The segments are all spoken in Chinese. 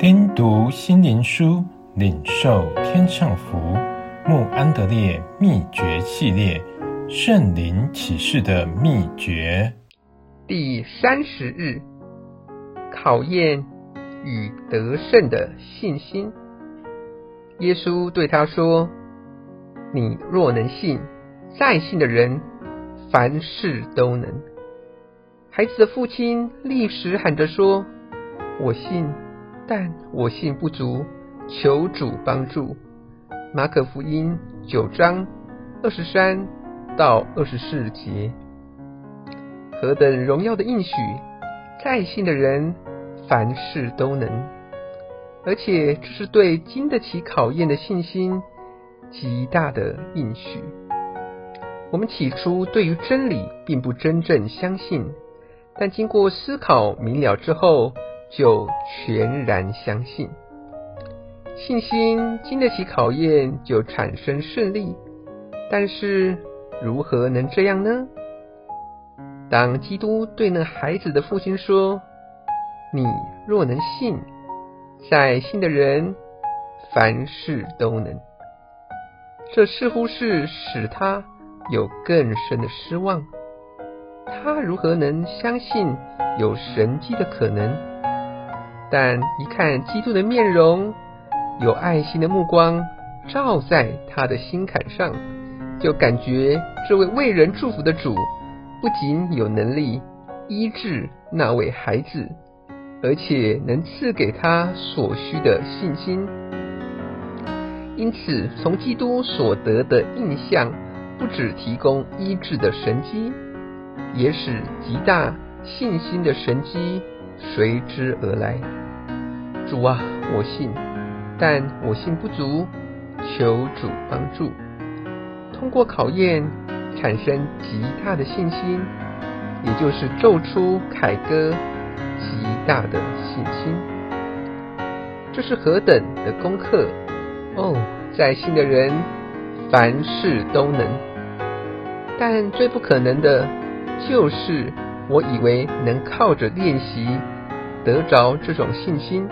听读心灵书，领受天上福。穆安德烈秘诀系列：圣灵启示的秘诀。第三十日，考验与得胜的信心。耶稣对他说：“你若能信，再信的人凡事都能。”孩子的父亲立时喊着说：“我信，但我信不足，求主帮助。”马可福音九章二十三到二十四节，何等荣耀的应许！再信的人凡事都能，而且这是对经得起考验的信心极大的应许。我们起初对于真理并不真正相信。但经过思考明了之后，就全然相信。信心经得起考验，就产生顺利。但是如何能这样呢？当基督对那孩子的父亲说：“你若能信，在信的人凡事都能。”这似乎是使他有更深的失望。他如何能相信有神迹的可能？但一看基督的面容，有爱心的目光照在他的心坎上，就感觉这位为人祝福的主不仅有能力医治那位孩子，而且能赐给他所需的信心。因此，从基督所得的印象，不只提供医治的神迹。也使极大信心的神迹随之而来。主啊，我信，但我信不足，求主帮助。通过考验，产生极大的信心，也就是奏出凯歌极大的信心。这是何等的功课！哦，在信的人凡事都能，但最不可能的。就是我以为能靠着练习得着这种信心，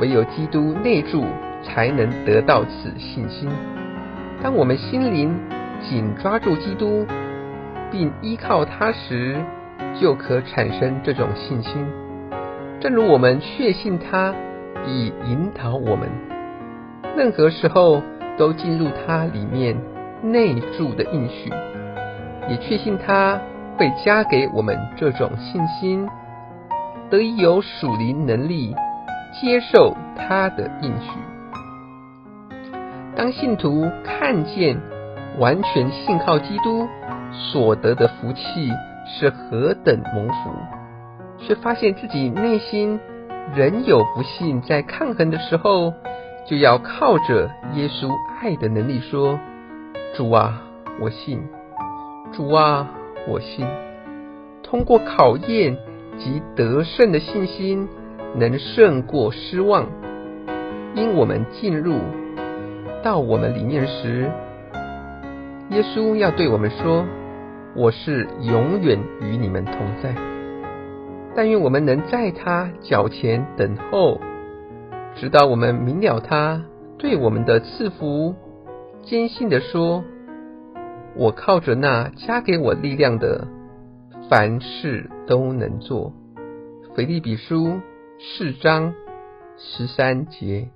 唯有基督内住才能得到此信心。当我们心灵紧抓住基督，并依靠他时，就可产生这种信心。正如我们确信他以引导我们，任何时候都进入他里面内住的应许。也确信他会加给我们这种信心，得以有属灵能力接受他的应许。当信徒看见完全信靠基督所得的福气是何等蒙福，却发现自己内心仍有不信在抗衡的时候，就要靠着耶稣爱的能力说：“主啊，我信。”主啊，我信。通过考验及得胜的信心，能胜过失望。因我们进入到我们里面时，耶稣要对我们说：“我是永远与你们同在。”但愿我们能在他脚前等候，直到我们明了他对我们的赐福，坚信的说。我靠着那加给我力量的，凡事都能做。腓立比书四章十三节。